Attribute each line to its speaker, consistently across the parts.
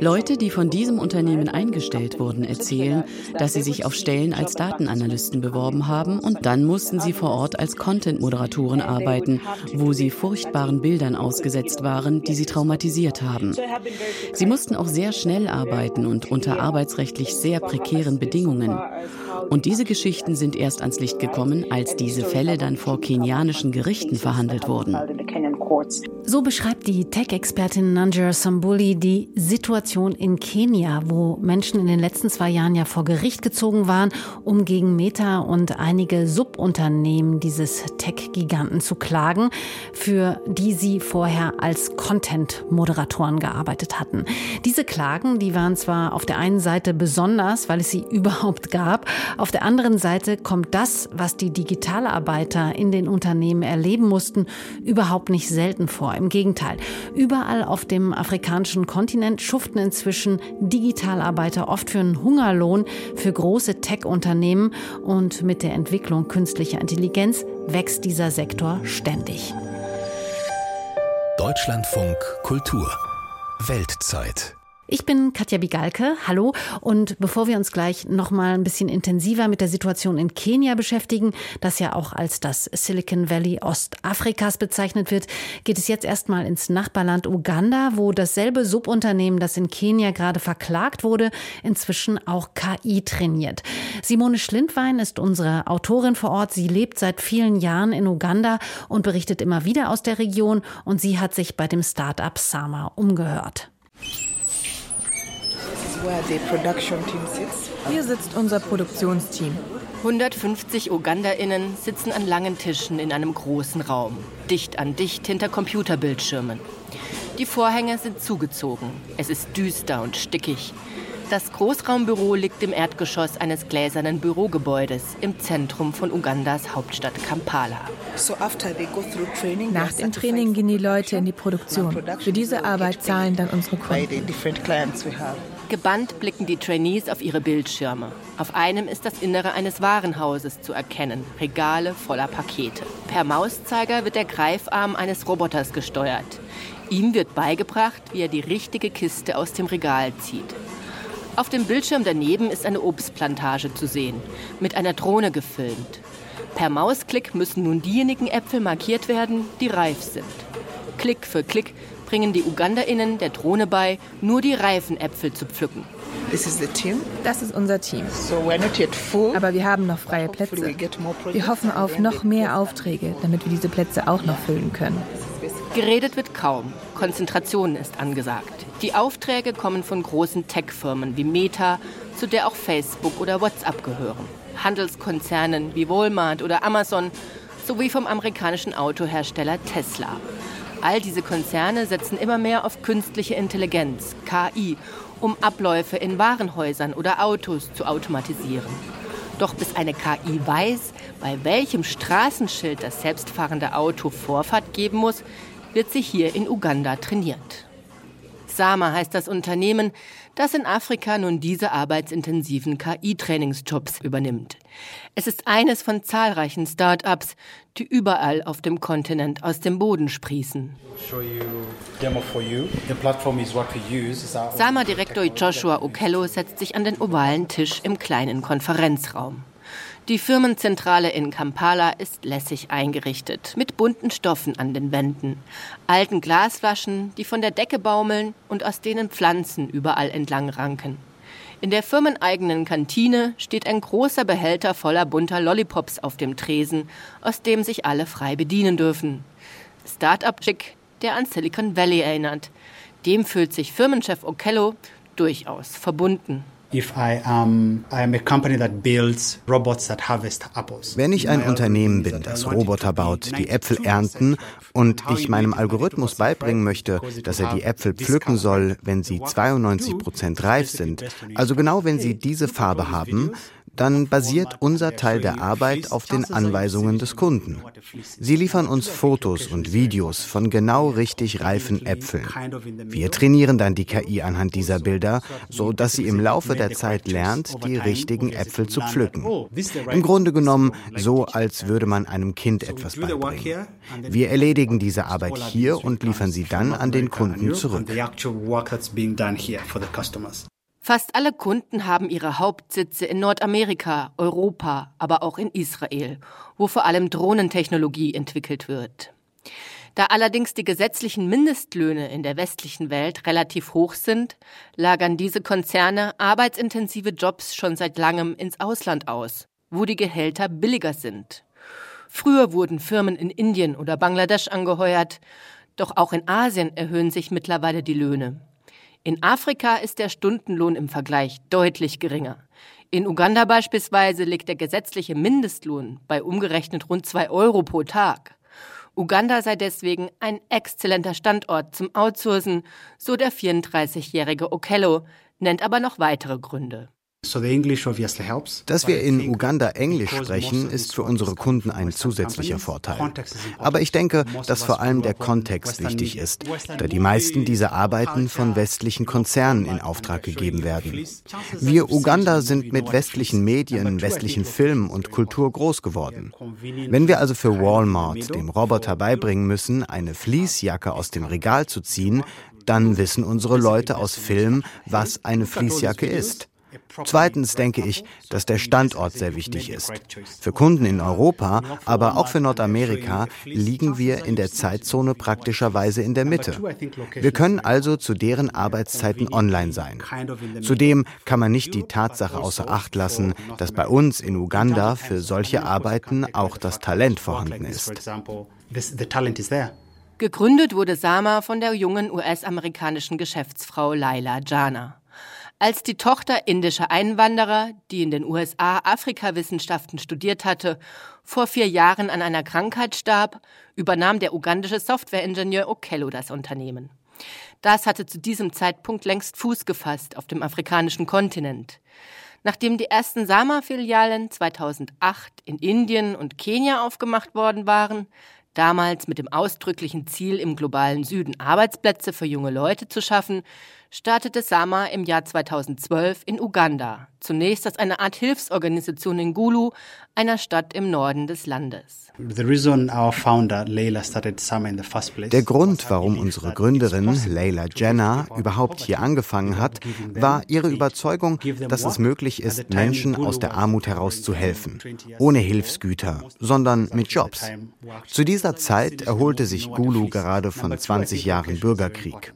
Speaker 1: Leute, die von diesem Unternehmen eingestellt wurden, erzählen, dass sie sich auf Stellen als Datenanalysten beworben haben und dann mussten sie vor Ort als Content-Moderatoren arbeiten, wo sie furchtbaren Bildern ausgesetzt waren, die sie traumatisiert haben. Sie mussten auch sehr schnell arbeiten und unter arbeitsrechtlich sehr prekären Bedingungen. Und diese Geschichten sind erst ans Licht gekommen, als diese Fälle dann vor kenianischen Gerichten verhandelt wurden.
Speaker 2: So beschreibt die Tech-Expertin Nanjara Sambuli die Situation in Kenia, wo Menschen in den letzten zwei Jahren ja vor Gericht gezogen waren, um gegen Meta und einige Subunternehmen dieses Tech-Giganten zu klagen, für die sie vorher als Content-Moderatoren gearbeitet hatten. Diese Klagen, die waren zwar auf der einen Seite besonders, weil es sie überhaupt gab, auf der anderen Seite kommt das, was die Digitalarbeiter in den Unternehmen erleben mussten, überhaupt nicht selten vor. Im Gegenteil, überall auf dem afrikanischen Kontinent schuften inzwischen Digitalarbeiter oft für einen Hungerlohn für große Tech-Unternehmen und mit der Entwicklung künstlicher Intelligenz wächst dieser Sektor ständig.
Speaker 3: Deutschlandfunk Kultur Weltzeit
Speaker 2: ich bin Katja Bigalke. Hallo. Und bevor wir uns gleich noch mal ein bisschen intensiver mit der Situation in Kenia beschäftigen, das ja auch als das Silicon Valley Ostafrikas bezeichnet wird, geht es jetzt erstmal ins Nachbarland Uganda, wo dasselbe Subunternehmen, das in Kenia gerade verklagt wurde, inzwischen auch KI trainiert. Simone Schlindwein ist unsere Autorin vor Ort. Sie lebt seit vielen Jahren in Uganda und berichtet immer wieder aus der Region und sie hat sich bei dem Start-up Sama umgehört.
Speaker 4: Hier sitzt unser Produktionsteam.
Speaker 5: 150 UgandaInnen sitzen an langen Tischen in einem großen Raum, dicht an dicht hinter Computerbildschirmen. Die Vorhänge sind zugezogen. Es ist düster und stickig. Das Großraumbüro liegt im Erdgeschoss eines gläsernen Bürogebäudes im Zentrum von Ugandas Hauptstadt Kampala.
Speaker 4: Nach dem Training gehen die Leute in die Produktion. Für diese Arbeit zahlen dann unsere Kunden.
Speaker 5: Gebannt blicken die Trainees auf ihre Bildschirme. Auf einem ist das Innere eines Warenhauses zu erkennen, Regale voller Pakete. Per Mauszeiger wird der Greifarm eines Roboters gesteuert. Ihm wird beigebracht, wie er die richtige Kiste aus dem Regal zieht. Auf dem Bildschirm daneben ist eine Obstplantage zu sehen, mit einer Drohne gefilmt. Per Mausklick müssen nun diejenigen Äpfel markiert werden, die reif sind. Klick für Klick bringen die UgandaInnen der Drohne bei, nur die reifen Äpfel zu pflücken.
Speaker 4: Das ist unser Team. Aber wir haben noch freie Plätze. Wir hoffen auf noch mehr Aufträge, damit wir diese Plätze auch noch füllen können.
Speaker 5: Geredet wird kaum. Konzentration ist angesagt. Die Aufträge kommen von großen Tech-Firmen wie Meta, zu der auch Facebook oder WhatsApp gehören. Handelskonzernen wie Walmart oder Amazon sowie vom amerikanischen Autohersteller Tesla. All diese Konzerne setzen immer mehr auf künstliche Intelligenz, KI, um Abläufe in Warenhäusern oder Autos zu automatisieren. Doch bis eine KI weiß, bei welchem Straßenschild das selbstfahrende Auto Vorfahrt geben muss, wird sie hier in Uganda trainiert. Sama heißt das Unternehmen, das in Afrika nun diese arbeitsintensiven KI-Trainingsjobs übernimmt. Es ist eines von zahlreichen Start-ups, die überall auf dem Kontinent aus dem Boden sprießen. Sama-Direktor Joshua Okello setzt sich an den ovalen Tisch im kleinen Konferenzraum. Die Firmenzentrale in Kampala ist lässig eingerichtet, mit bunten Stoffen an den Wänden, alten Glasflaschen, die von der Decke baumeln und aus denen Pflanzen überall entlang ranken. In der firmeneigenen Kantine steht ein großer Behälter voller bunter Lollipops auf dem Tresen, aus dem sich alle frei bedienen dürfen. Start-up-Chick, der an Silicon Valley erinnert. Dem fühlt sich Firmenchef Okello durchaus verbunden.
Speaker 6: Wenn ich ein Unternehmen bin, das Roboter baut, die Äpfel ernten und ich meinem Algorithmus beibringen möchte, dass er die Äpfel pflücken soll, wenn sie 92 Prozent reif sind, also genau wenn sie diese Farbe haben, dann basiert unser Teil der Arbeit auf den Anweisungen des Kunden. Sie liefern uns Fotos und Videos von genau richtig reifen Äpfeln. Wir trainieren dann die KI anhand dieser Bilder, so dass sie im Laufe der Zeit lernt, die richtigen Äpfel zu pflücken. Im Grunde genommen so, als würde man einem Kind etwas beibringen. Wir erledigen diese Arbeit hier und liefern sie dann an den Kunden zurück.
Speaker 5: Fast alle Kunden haben ihre Hauptsitze in Nordamerika, Europa, aber auch in Israel, wo vor allem Drohnentechnologie entwickelt wird. Da allerdings die gesetzlichen Mindestlöhne in der westlichen Welt relativ hoch sind, lagern diese Konzerne arbeitsintensive Jobs schon seit langem ins Ausland aus, wo die Gehälter billiger sind. Früher wurden Firmen in Indien oder Bangladesch angeheuert, doch auch in Asien erhöhen sich mittlerweile die Löhne. In Afrika ist der Stundenlohn im Vergleich deutlich geringer. In Uganda beispielsweise liegt der gesetzliche Mindestlohn bei umgerechnet rund zwei Euro pro Tag. Uganda sei deswegen ein exzellenter Standort zum Outsourcen, so der 34-jährige Okello, nennt aber noch weitere Gründe.
Speaker 6: Dass wir in Uganda Englisch sprechen, ist für unsere Kunden ein zusätzlicher Vorteil. Aber ich denke, dass vor allem der Kontext wichtig ist, da die meisten dieser Arbeiten von westlichen Konzernen in Auftrag gegeben werden. Wir Uganda sind mit westlichen Medien, westlichen Filmen und Kultur groß geworden. Wenn wir also für Walmart dem Roboter beibringen müssen, eine Fließjacke aus dem Regal zu ziehen, dann wissen unsere Leute aus Film, was eine Fließjacke ist. Zweitens denke ich, dass der Standort sehr wichtig ist. Für Kunden in Europa, aber auch für Nordamerika liegen wir in der Zeitzone praktischerweise in der Mitte. Wir können also zu deren Arbeitszeiten online sein. Zudem kann man nicht die Tatsache außer Acht lassen, dass bei uns in Uganda für solche Arbeiten auch das Talent vorhanden ist.
Speaker 5: Gegründet wurde Sama von der jungen US-amerikanischen Geschäftsfrau Laila Jana. Als die Tochter indischer Einwanderer, die in den USA Afrikawissenschaften studiert hatte, vor vier Jahren an einer Krankheit starb, übernahm der ugandische Softwareingenieur Okello das Unternehmen. Das hatte zu diesem Zeitpunkt längst Fuß gefasst auf dem afrikanischen Kontinent. Nachdem die ersten Sama-Filialen 2008 in Indien und Kenia aufgemacht worden waren, damals mit dem ausdrücklichen Ziel, im globalen Süden Arbeitsplätze für junge Leute zu schaffen, startete Sama im Jahr 2012 in Uganda, zunächst als eine Art Hilfsorganisation in Gulu, einer Stadt im Norden des Landes. Der
Speaker 6: Grund, warum unsere Gründerin Leila Jenner überhaupt hier angefangen hat, war ihre Überzeugung, dass es möglich ist, Menschen aus der Armut heraus zu helfen, ohne Hilfsgüter, sondern mit Jobs. Zu dieser Zeit erholte sich Gulu gerade von 20 Jahren Bürgerkrieg.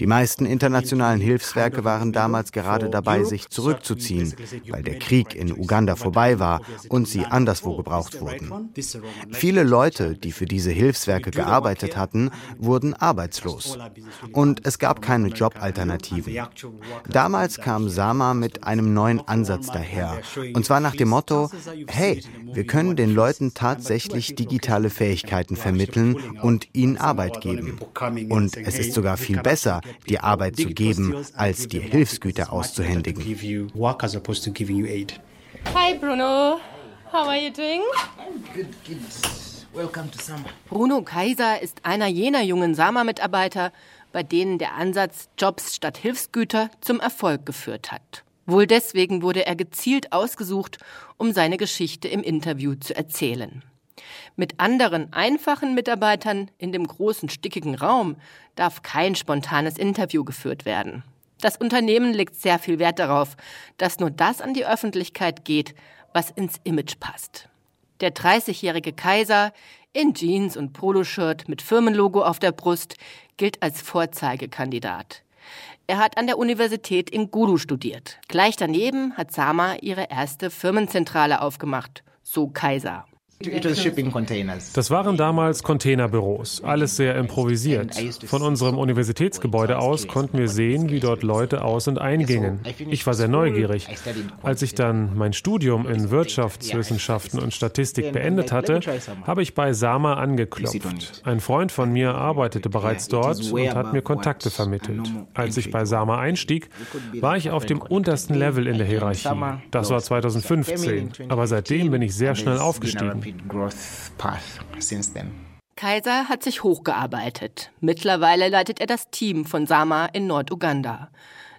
Speaker 6: Die meisten internationalen Hilfswerke waren damals gerade dabei, sich zurückzuziehen, weil der Krieg in Uganda vorbei war und sie anderswo gebraucht wurden. Viele Leute, die für diese Hilfswerke gearbeitet hatten, wurden arbeitslos. Und es gab keine Jobalternativen. Damals kam Sama mit einem neuen Ansatz daher. Und zwar nach dem Motto, hey, wir können den Leuten tatsächlich digitale Fähigkeiten vermitteln und ihnen Arbeit geben. Und es ist sogar viel besser, die Arbeit zu geben, als dir Hilfsgüter auszuhändigen.
Speaker 5: Hi Bruno, how are you doing? Good, good. Welcome to Sama. Bruno Kaiser ist einer jener jungen Sama-Mitarbeiter, bei denen der Ansatz Jobs statt Hilfsgüter zum Erfolg geführt hat. Wohl deswegen wurde er gezielt ausgesucht, um seine Geschichte im Interview zu erzählen. Mit anderen einfachen Mitarbeitern in dem großen stickigen Raum darf kein spontanes Interview geführt werden. Das Unternehmen legt sehr viel Wert darauf, dass nur das an die Öffentlichkeit geht, was ins Image passt. Der 30-jährige Kaiser in Jeans und Poloshirt mit Firmenlogo auf der Brust gilt als Vorzeigekandidat. Er hat an der Universität in Gulu studiert. Gleich daneben hat Sama ihre erste Firmenzentrale aufgemacht, so Kaiser.
Speaker 7: Das waren damals Containerbüros, alles sehr improvisiert. Von unserem Universitätsgebäude aus konnten wir sehen, wie dort Leute aus- und eingingen. Ich war sehr neugierig. Als ich dann mein Studium in Wirtschaftswissenschaften und Statistik beendet hatte, habe ich bei Sama angeklopft. Ein Freund von mir arbeitete bereits dort und hat mir Kontakte vermittelt. Als ich bei Sama einstieg, war ich auf dem untersten Level in der Hierarchie. Das war 2015. Aber seitdem bin ich sehr schnell aufgestiegen.
Speaker 5: Kaiser hat sich hochgearbeitet. Mittlerweile leitet er das Team von Sama in Norduganda.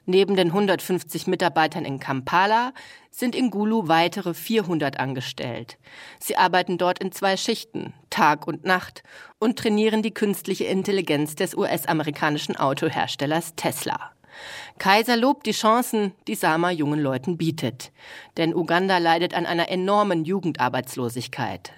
Speaker 5: Neben den 150 Mitarbeitern in Kampala sind in Gulu weitere 400 angestellt. Sie arbeiten dort in zwei Schichten, Tag und Nacht, und trainieren die künstliche Intelligenz des US-amerikanischen Autoherstellers Tesla. Kaiser lobt die Chancen, die Sama jungen Leuten bietet. Denn Uganda leidet an einer enormen Jugendarbeitslosigkeit.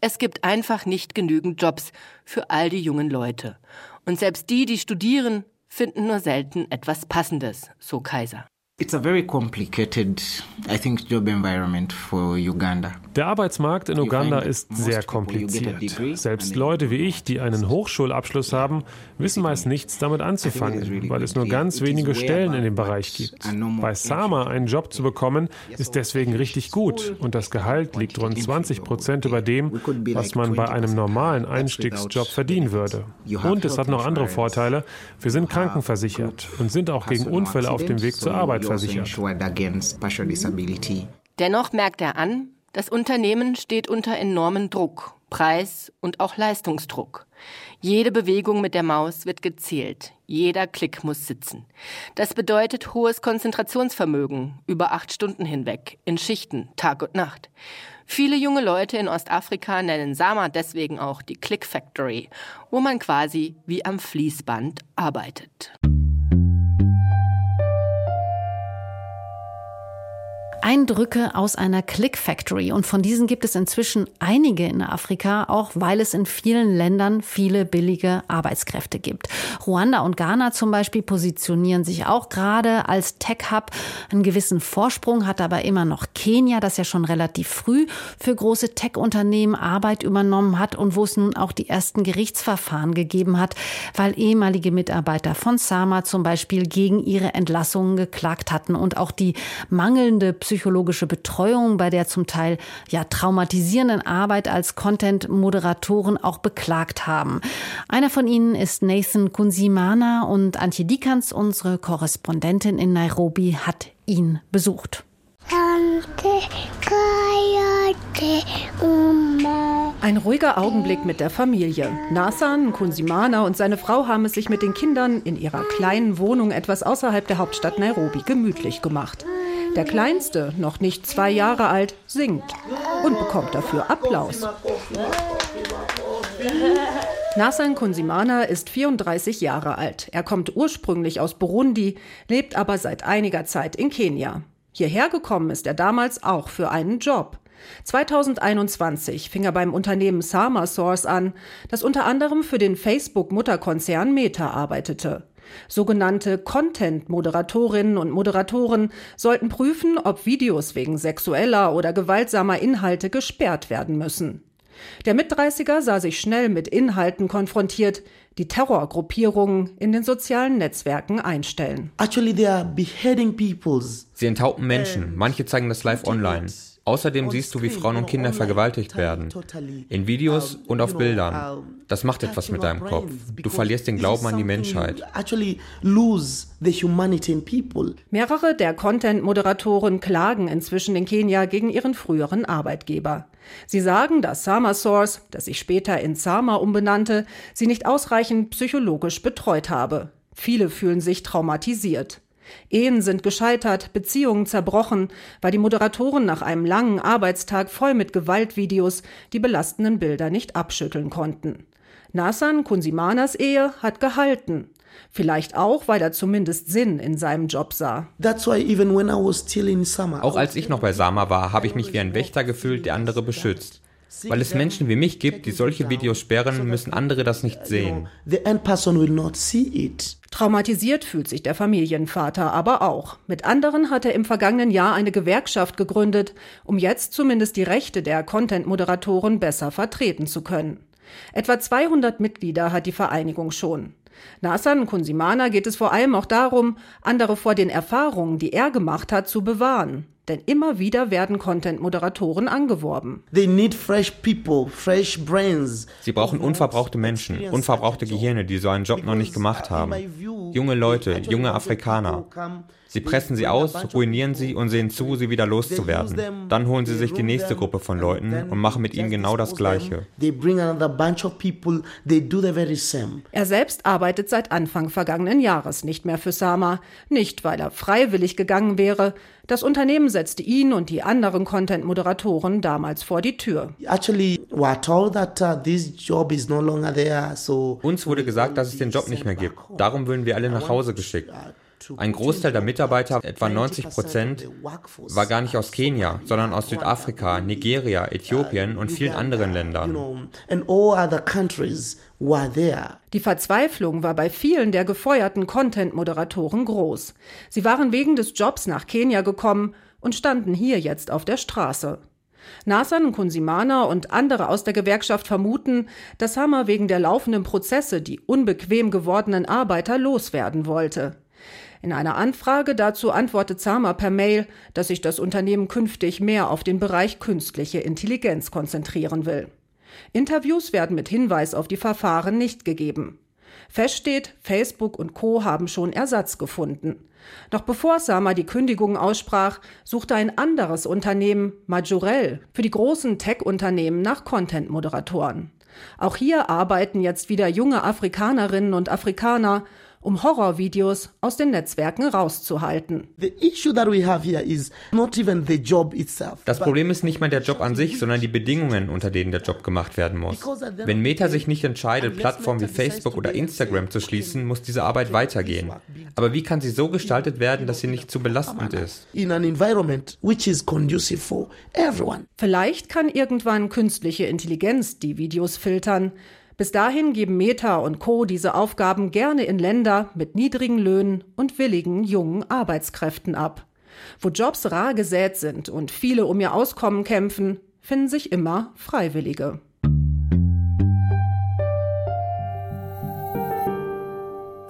Speaker 5: Es gibt einfach nicht genügend Jobs für all die jungen Leute. Und selbst die, die studieren, finden nur selten etwas Passendes, so Kaiser.
Speaker 8: It's a very complicated, I think, job environment for Uganda.
Speaker 7: Der Arbeitsmarkt in Uganda ist sehr kompliziert. Selbst Leute wie ich, die einen Hochschulabschluss haben, wissen meist nichts damit anzufangen, weil es nur ganz wenige Stellen in dem Bereich gibt. Bei Sama einen Job zu bekommen, ist deswegen richtig gut und das Gehalt liegt rund 20 Prozent über dem, was man bei einem normalen Einstiegsjob verdienen würde. Und es hat noch andere Vorteile. Wir sind krankenversichert und sind auch gegen Unfälle auf dem Weg zur Arbeit versichert.
Speaker 5: Dennoch merkt er an, das Unternehmen steht unter enormen Druck, Preis und auch Leistungsdruck. Jede Bewegung mit der Maus wird gezählt. Jeder Klick muss sitzen. Das bedeutet hohes Konzentrationsvermögen über acht Stunden hinweg, in Schichten, Tag und Nacht. Viele junge Leute in Ostafrika nennen Sama deswegen auch die Click Factory, wo man quasi wie am Fließband arbeitet.
Speaker 2: Eindrücke aus einer Click Factory. Und von diesen gibt es inzwischen einige in Afrika, auch weil es in vielen Ländern viele billige Arbeitskräfte gibt. Ruanda und Ghana zum Beispiel positionieren sich auch gerade als Tech-Hub. Einen gewissen Vorsprung hat aber immer noch Kenia, das ja schon relativ früh für große Tech-Unternehmen Arbeit übernommen hat und wo es nun auch die ersten Gerichtsverfahren gegeben hat, weil ehemalige Mitarbeiter von Sama zum Beispiel gegen ihre Entlassungen geklagt hatten und auch die mangelnde psychologische Betreuung bei der zum Teil ja traumatisierenden Arbeit als Content-Moderatoren auch beklagt haben. Einer von ihnen ist Nathan Kunzimana und Antje Dikans, unsere Korrespondentin in Nairobi, hat ihn besucht.
Speaker 9: Ein ruhiger Augenblick mit der Familie. Nathan, Kunsimana und seine Frau haben es sich mit den Kindern in ihrer kleinen Wohnung etwas außerhalb der Hauptstadt Nairobi gemütlich gemacht. Der Kleinste, noch nicht zwei Jahre alt, singt und bekommt dafür Applaus. Nassan Kunsimana ist 34 Jahre alt. Er kommt ursprünglich aus Burundi, lebt aber seit einiger Zeit in Kenia. Hierher gekommen ist er damals auch für einen Job. 2021 fing er beim Unternehmen Sama Source an, das unter anderem für den Facebook-Mutterkonzern Meta arbeitete. Sogenannte Content-Moderatorinnen und Moderatoren sollten prüfen, ob Videos wegen sexueller oder gewaltsamer Inhalte gesperrt werden müssen. Der Mitdreißiger sah sich schnell mit Inhalten konfrontiert, die Terrorgruppierungen in den sozialen Netzwerken einstellen.
Speaker 10: Sie enthaupten Menschen, manche zeigen das live online. Außerdem siehst du, wie Frauen und Kinder vergewaltigt werden. In Videos und auf Bildern. Das macht etwas mit deinem Kopf. Du verlierst den Glauben an die Menschheit.
Speaker 9: Mehrere der Content-Moderatoren klagen inzwischen in Kenia gegen ihren früheren Arbeitgeber. Sie sagen, dass Sama Source, das sich später in Sama umbenannte, sie nicht ausreichend psychologisch betreut habe. Viele fühlen sich traumatisiert. Ehen sind gescheitert, Beziehungen zerbrochen, weil die Moderatoren nach einem langen Arbeitstag voll mit Gewaltvideos die belastenden Bilder nicht abschütteln konnten. Nasan Kunsimanas Ehe hat gehalten. Vielleicht auch, weil er zumindest Sinn in seinem Job sah.
Speaker 10: Auch als ich noch bei Sama war, habe ich mich wie ein Wächter gefühlt, der andere beschützt. Weil es Menschen wie mich gibt, die solche Videos sperren, müssen andere das nicht sehen.
Speaker 9: Traumatisiert fühlt sich der Familienvater aber auch. Mit anderen hat er im vergangenen Jahr eine Gewerkschaft gegründet, um jetzt zumindest die Rechte der Content-Moderatoren besser vertreten zu können. Etwa 200 Mitglieder hat die Vereinigung schon. Nasan Kunsimana geht es vor allem auch darum, andere vor den Erfahrungen, die er gemacht hat, zu bewahren. Denn immer wieder werden Content-Moderatoren angeworben.
Speaker 10: People, Sie brauchen unverbrauchte Menschen, unverbrauchte Gehirne, die so einen Job noch nicht gemacht haben. Junge Leute, junge Afrikaner. Sie pressen sie aus, ruinieren sie und sehen zu, sie wieder loszuwerden. Dann holen sie sich die nächste Gruppe von Leuten und machen mit ihnen genau das Gleiche.
Speaker 9: Er selbst arbeitet seit Anfang vergangenen Jahres nicht mehr für Sama. Nicht, weil er freiwillig gegangen wäre. Das Unternehmen setzte ihn und die anderen Content-Moderatoren damals vor die Tür.
Speaker 10: Uh, Uns wurde gesagt, dass es den Job nicht mehr gibt. Darum würden wir alle nach Hause geschickt. Ein Großteil der Mitarbeiter, etwa 90 Prozent, war gar nicht aus Kenia, sondern aus Südafrika, Nigeria, Äthiopien und vielen anderen Ländern.
Speaker 9: Die Verzweiflung war bei vielen der gefeuerten Content-Moderatoren groß. Sie waren wegen des Jobs nach Kenia gekommen und standen hier jetzt auf der Straße. Nasan Kunsimana und andere aus der Gewerkschaft vermuten, dass Hammer wegen der laufenden Prozesse die unbequem gewordenen Arbeiter loswerden wollte. In einer Anfrage dazu antwortet Zama per Mail, dass sich das Unternehmen künftig mehr auf den Bereich künstliche Intelligenz konzentrieren will. Interviews werden mit Hinweis auf die Verfahren nicht gegeben. Fest steht, Facebook und Co. haben schon Ersatz gefunden. Doch bevor Sama die Kündigung aussprach, suchte ein anderes Unternehmen, Majorel, für die großen Tech-Unternehmen nach Content-Moderatoren. Auch hier arbeiten jetzt wieder junge Afrikanerinnen und Afrikaner, um Horrorvideos aus den Netzwerken rauszuhalten.
Speaker 10: Das Problem ist nicht mal der Job an sich, sondern die Bedingungen, unter denen der Job gemacht werden muss. Wenn Meta sich nicht entscheidet, Plattformen wie Facebook oder Instagram zu schließen, muss diese Arbeit weitergehen. Aber wie kann sie so gestaltet werden, dass sie nicht zu belastend ist?
Speaker 9: Vielleicht kann irgendwann künstliche Intelligenz die Videos filtern. Bis dahin geben Meta und Co. diese Aufgaben gerne in Länder mit niedrigen Löhnen und willigen jungen Arbeitskräften ab. Wo Jobs rar gesät sind und viele um ihr Auskommen kämpfen, finden sich immer Freiwillige.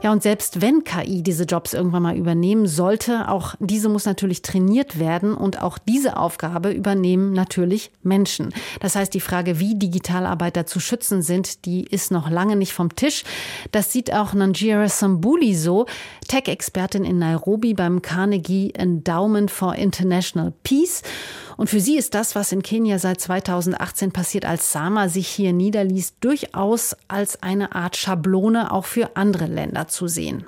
Speaker 2: Ja, und selbst wenn KI diese Jobs irgendwann mal übernehmen sollte, auch diese muss natürlich trainiert werden und auch diese Aufgabe übernehmen natürlich Menschen. Das heißt, die Frage, wie Digitalarbeiter zu schützen sind, die ist noch lange nicht vom Tisch. Das sieht auch Nanjira Sambuli so, Tech-Expertin in Nairobi beim Carnegie Endowment for International Peace. Und für sie ist das, was in Kenia seit 2018 passiert, als Sama sich hier niederließ, durchaus als eine Art Schablone auch für andere Länder zu sehen.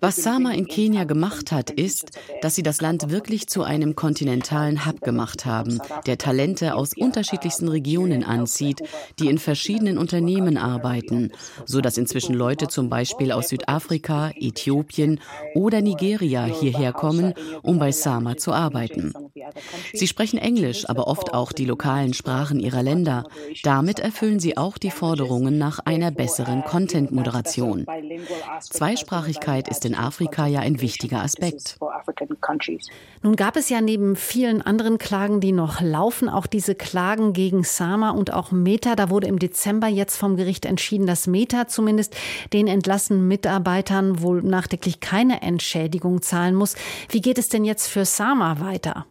Speaker 1: Was Sama in Kenia gemacht hat, ist, dass sie das Land wirklich zu einem kontinentalen Hub gemacht haben, der Talente aus unterschiedlichsten Regionen anzieht, die in verschiedenen Unternehmen arbeiten, so dass inzwischen Leute zum Beispiel aus Südafrika, Äthiopien oder Nigeria hierher kommen, um bei Sama zu arbeiten. Sie sprechen Englisch, aber oft auch die lokalen Sprachen ihrer Länder. Damit erfüllen sie auch die Forderungen nach einer besseren Content-Moderation. Zweisprachigkeit ist in Afrika ja ein wichtiger Aspekt.
Speaker 2: Nun gab es ja neben vielen anderen Klagen, die noch laufen, auch diese Klagen gegen Sama und auch Meta. Da wurde im Dezember jetzt vom Gericht entschieden, dass Meta zumindest den entlassenen Mitarbeitern wohl nachträglich keine Entschädigung zahlen muss. Wie geht es denn jetzt für Sama weiter?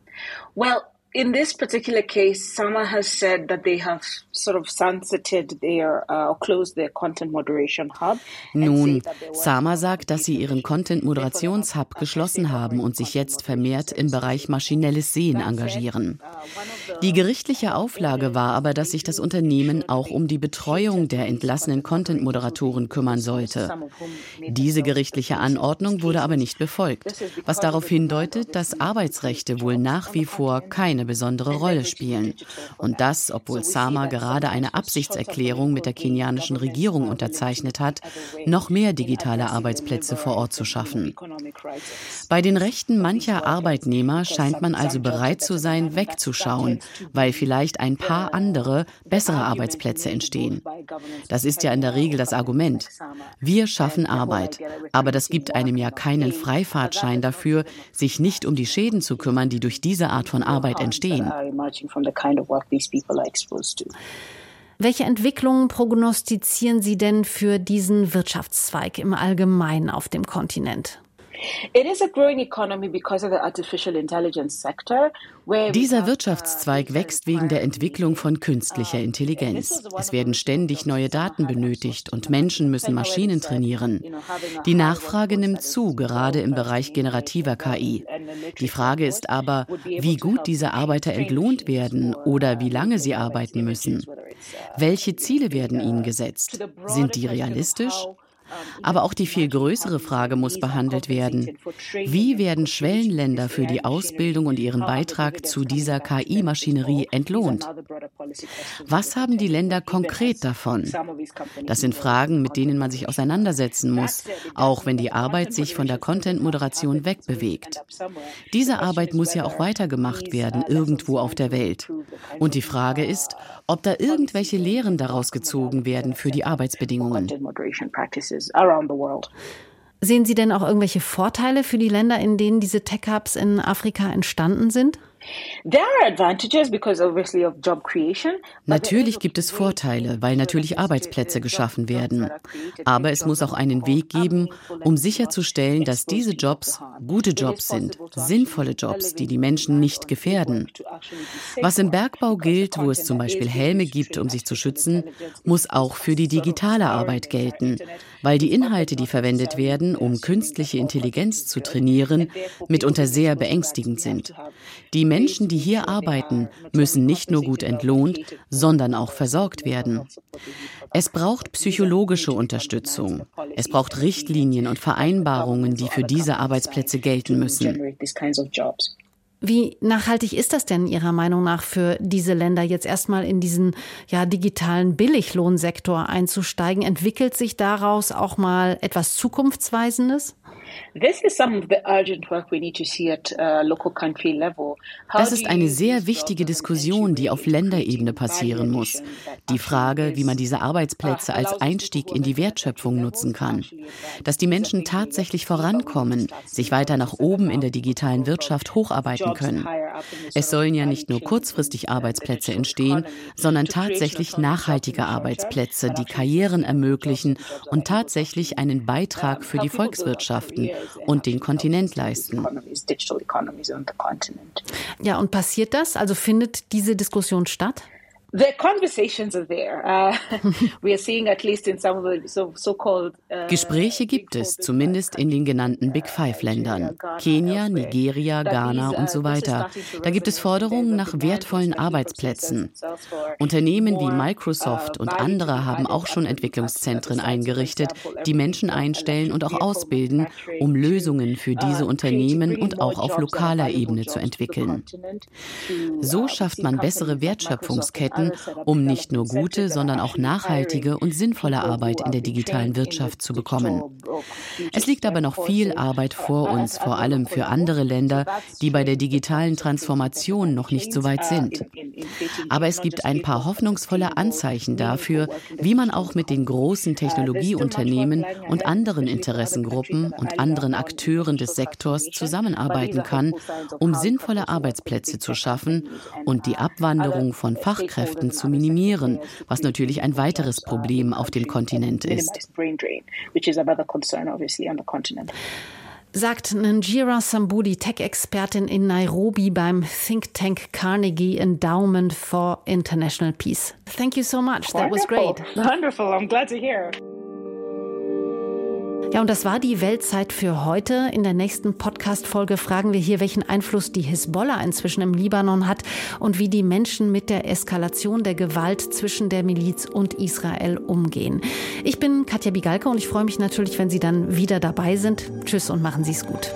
Speaker 11: Well, in this particular case, Sama has said that they have sort of sunsetted their uh, closed their content moderation hub.
Speaker 1: Nun, Sama sagt, dass sie ihren Content Moderationshub geschlossen haben und sich jetzt vermehrt im Bereich maschinelles Sehen engagieren. Die gerichtliche Auflage war aber, dass sich das Unternehmen auch um die Betreuung der entlassenen Content Moderatoren kümmern sollte. Diese gerichtliche Anordnung wurde aber nicht befolgt, was darauf hindeutet, dass Arbeitsrechte wohl nach wie vor keine besondere Rolle spielen. Und das, obwohl Sama gerade eine Absichtserklärung mit der kenianischen Regierung unterzeichnet hat, noch mehr digitale Arbeitsplätze vor Ort zu schaffen. Bei den Rechten mancher Arbeitnehmer scheint man also bereit zu sein, wegzuschauen, weil vielleicht ein paar andere, bessere Arbeitsplätze entstehen. Das ist ja in der Regel das Argument. Wir schaffen Arbeit, aber das gibt einem ja keinen Freifahrtschein dafür, sich nicht um die Schäden zu kümmern, die durch diese Art von Arbeit entstehen.
Speaker 2: Welche Entwicklungen prognostizieren Sie denn für diesen Wirtschaftszweig im Allgemeinen auf dem Kontinent?
Speaker 1: Dieser Wirtschaftszweig wächst wegen der Entwicklung von künstlicher Intelligenz. Es werden ständig neue Daten benötigt und Menschen müssen Maschinen trainieren. Die Nachfrage nimmt zu, gerade im Bereich generativer KI. Die Frage ist aber, wie gut diese Arbeiter entlohnt werden oder wie lange sie arbeiten müssen. Welche Ziele werden ihnen gesetzt? Sind die realistisch? Aber auch die viel größere Frage muss behandelt werden. Wie werden Schwellenländer für die Ausbildung und ihren Beitrag zu dieser KI-Maschinerie entlohnt? Was haben die Länder konkret davon? Das sind Fragen, mit denen man sich auseinandersetzen muss, auch wenn die Arbeit sich von der Content-Moderation wegbewegt. Diese Arbeit muss ja auch weitergemacht werden, irgendwo auf der Welt. Und die Frage ist, ob da irgendwelche Lehren daraus gezogen werden für die Arbeitsbedingungen.
Speaker 2: Sehen Sie denn auch irgendwelche Vorteile für die Länder, in denen diese Tech-Hubs in Afrika entstanden sind?
Speaker 1: Natürlich gibt es Vorteile, weil natürlich Arbeitsplätze geschaffen werden. Aber es muss auch einen Weg geben, um sicherzustellen, dass diese Jobs gute Jobs sind, sinnvolle Jobs, die die Menschen nicht gefährden. Was im Bergbau gilt, wo es zum Beispiel Helme gibt, um sich zu schützen, muss auch für die digitale Arbeit gelten, weil die Inhalte, die verwendet werden, um künstliche Intelligenz zu trainieren, mitunter sehr beängstigend sind. Die Menschen, die hier arbeiten, müssen nicht nur gut entlohnt, sondern auch versorgt werden. Es braucht psychologische Unterstützung. Es braucht Richtlinien und Vereinbarungen, die für diese Arbeitsplätze gelten müssen.
Speaker 2: Wie nachhaltig ist das denn Ihrer Meinung nach für diese Länder, jetzt erstmal in diesen ja, digitalen Billiglohnsektor einzusteigen? Entwickelt sich daraus auch mal etwas Zukunftsweisendes?
Speaker 1: Das ist eine sehr wichtige Diskussion, die auf Länderebene passieren muss. Die Frage, wie man diese Arbeitsplätze als Einstieg in die Wertschöpfung nutzen kann. Dass die Menschen tatsächlich vorankommen, sich weiter nach oben in der digitalen Wirtschaft hocharbeiten können. Es sollen ja nicht nur kurzfristig Arbeitsplätze entstehen, sondern tatsächlich nachhaltige Arbeitsplätze, die Karrieren ermöglichen und tatsächlich einen Beitrag für die Volkswirtschaften und den Kontinent leisten.
Speaker 2: Ja, und passiert das? Also findet diese Diskussion statt?
Speaker 1: The conversations are there. Uh, we are seeing at least in some of the so, so-called uh, Gespräche gibt es, zumindest in den genannten Big Five Ländern. Kenia, Nigeria, Ghana und so weiter. Da gibt es Forderungen nach wertvollen Arbeitsplätzen. Unternehmen wie Microsoft und andere haben auch schon Entwicklungszentren eingerichtet, die Menschen einstellen und auch ausbilden, um Lösungen für diese Unternehmen und auch auf lokaler Ebene zu entwickeln. So schafft man bessere Wertschöpfungsketten Möglichkeiten, um nicht nur gute, sondern auch nachhaltige und sinnvolle Arbeit in der digitalen Wirtschaft zu bekommen. Es liegt aber noch viel Arbeit vor uns, vor allem für andere Länder, die bei der digitalen Transformation noch nicht so weit sind. Aber es gibt ein paar hoffnungsvolle Anzeichen dafür, wie man auch mit den großen Technologieunternehmen und anderen Interessengruppen und anderen Akteuren des Sektors zusammenarbeiten kann, um sinnvolle Arbeitsplätze zu schaffen und die Abwanderung von Fachkräften Fachkräften zu minimieren, was natürlich ein weiteres Problem auf dem Kontinent ist.
Speaker 2: Sagt Nanjira Sambudi, Tech-Expertin in Nairobi beim Think Tank Carnegie Endowment for International Peace. Thank you so much. That was great.
Speaker 11: Wonderful. I'm glad to hear.
Speaker 2: Ja, und das war die Weltzeit für heute. In der nächsten Podcast-Folge fragen wir hier, welchen Einfluss die Hisbollah inzwischen im Libanon hat und wie die Menschen mit der Eskalation der Gewalt zwischen der Miliz und Israel umgehen. Ich bin Katja Bigalke und ich freue mich natürlich, wenn Sie dann wieder dabei sind. Tschüss und machen Sie es gut.